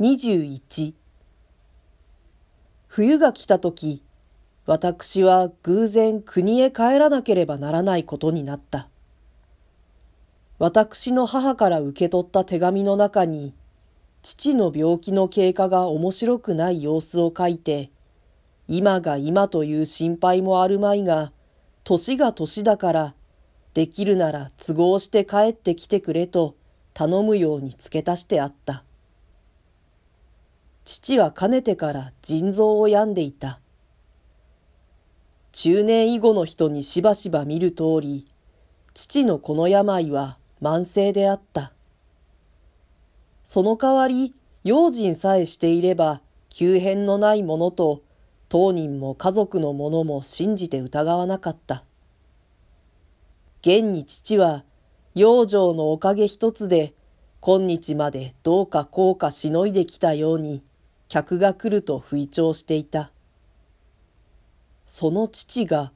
21冬が来た時、私は偶然国へ帰らなければならないことになった。私の母から受け取った手紙の中に、父の病気の経過が面白くない様子を書いて、今が今という心配もあるまいが、年が年だから、できるなら都合して帰ってきてくれと頼むように付け足してあった。父はかねてから腎臓を病んでいた。中年以後の人にしばしば見る通り、父のこの病は慢性であった。その代わり、用心さえしていれば、急変のないものと、当人も家族の者も信じて疑わなかった。現に父は、養生のおかげ一つで、今日までどうかこうかしのいできたように、客が来ると吹聴していた。その父が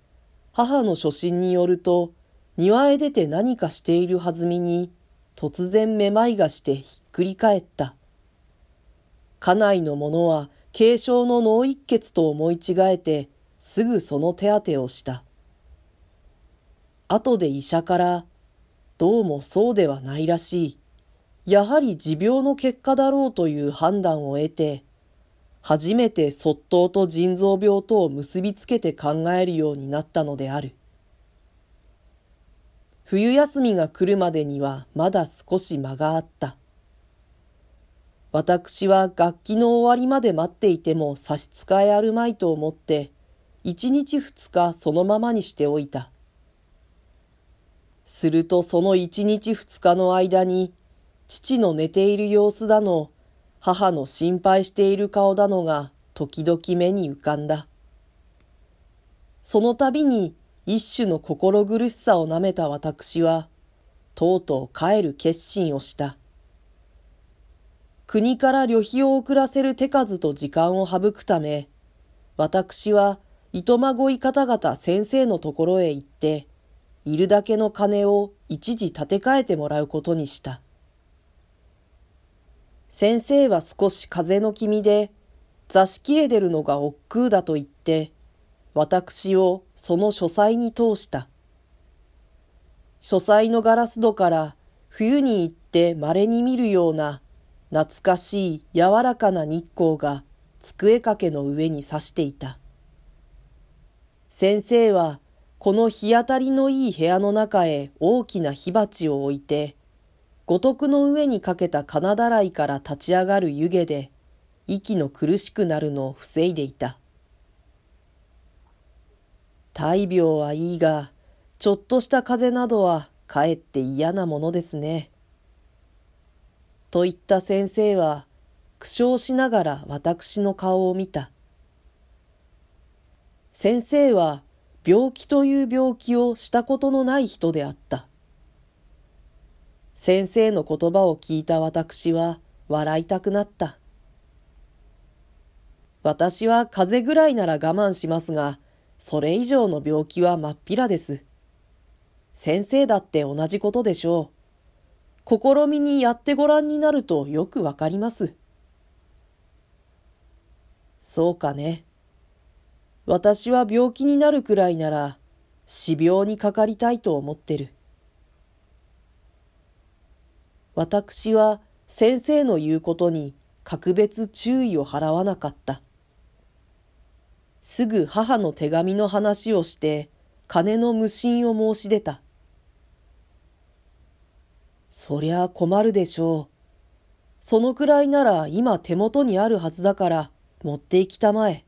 母の初心によると庭へ出て何かしているはずみに突然めまいがしてひっくり返った。家内の者は軽症の脳一血と思い違えてすぐその手当てをした。後で医者からどうもそうではないらしい。やはり持病の結果だろうという判断を得て初めて卒倒と腎臓病とを結びつけて考えるようになったのである。冬休みが来るまでにはまだ少し間があった。私は楽器の終わりまで待っていても差し支えあるまいと思って、一日二日そのままにしておいた。するとその一日二日の間に、父の寝ている様子だの、母の心配している顔だのが時々目に浮かんだ。その度に一種の心苦しさをなめた私は、とうとう帰る決心をした。国から旅費を送らせる手数と時間を省くため、私は糸まごい方々先生のところへ行って、いるだけの金を一時立て替えてもらうことにした。先生は少し風の気味で、座敷へ出るのが億劫だと言って、私をその書斎に通した。書斎のガラス戸から冬に行って稀に見るような懐かしい柔らかな日光が机掛けの上に差していた。先生はこの日当たりのいい部屋の中へ大きな火鉢を置いて、五徳の上にかけた金だらいから立ち上がる湯気で、息の苦しくなるのを防いでいた。大病はいいが、ちょっとした風邪などはかえって嫌なものですね。と言った先生は、苦笑しながら私の顔を見た。先生は病気という病気をしたことのない人であった。先生の言葉を聞いた私は笑いたくなった。私は風邪ぐらいなら我慢しますが、それ以上の病気は真っ平です。先生だって同じことでしょう。試みにやってごらんになるとよくわかります。そうかね。私は病気になるくらいなら、死病にかかりたいと思ってる。私は先生の言うことに格別注意を払わなかった。すぐ母の手紙の話をして金の無心を申し出た。そりゃ困るでしょう。そのくらいなら今手元にあるはずだから持って行きたまえ。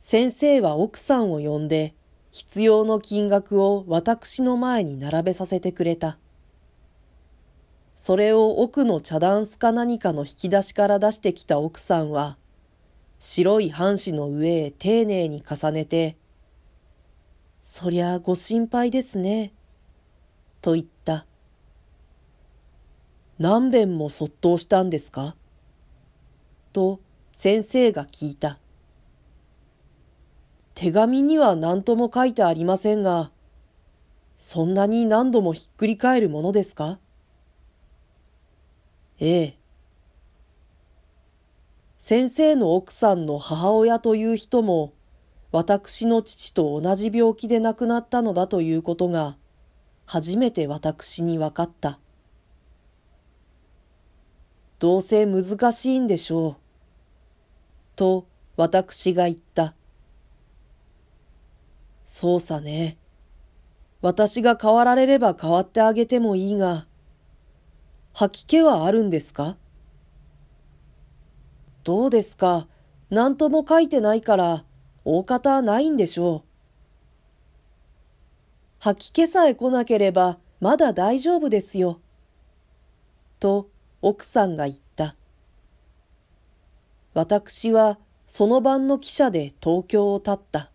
先生は奥さんを呼んで必要の金額を私の前に並べさせてくれた。それを奥の茶ダンスか何かの引き出しから出してきた奥さんは、白い半紙の上へ丁寧に重ねて、そりゃご心配ですね、と言った。何遍もそっとしたんですか？と先生が聞いた。手紙には何とも書いてありませんが、そんなに何度もひっくり返るものですか？ええ、先生の奥さんの母親という人も、私の父と同じ病気で亡くなったのだということが、初めて私に分かった。どうせ難しいんでしょう。と私が言った。そうさね。私が変わられれば変わってあげてもいいが、吐き気はあるんですか？どうですか？何とも書いてないから、大方ないんでしょう。吐き気さえ来なければ、まだ大丈夫ですよ。と、奥さんが言った。私は、その晩の汽車で東京を立った。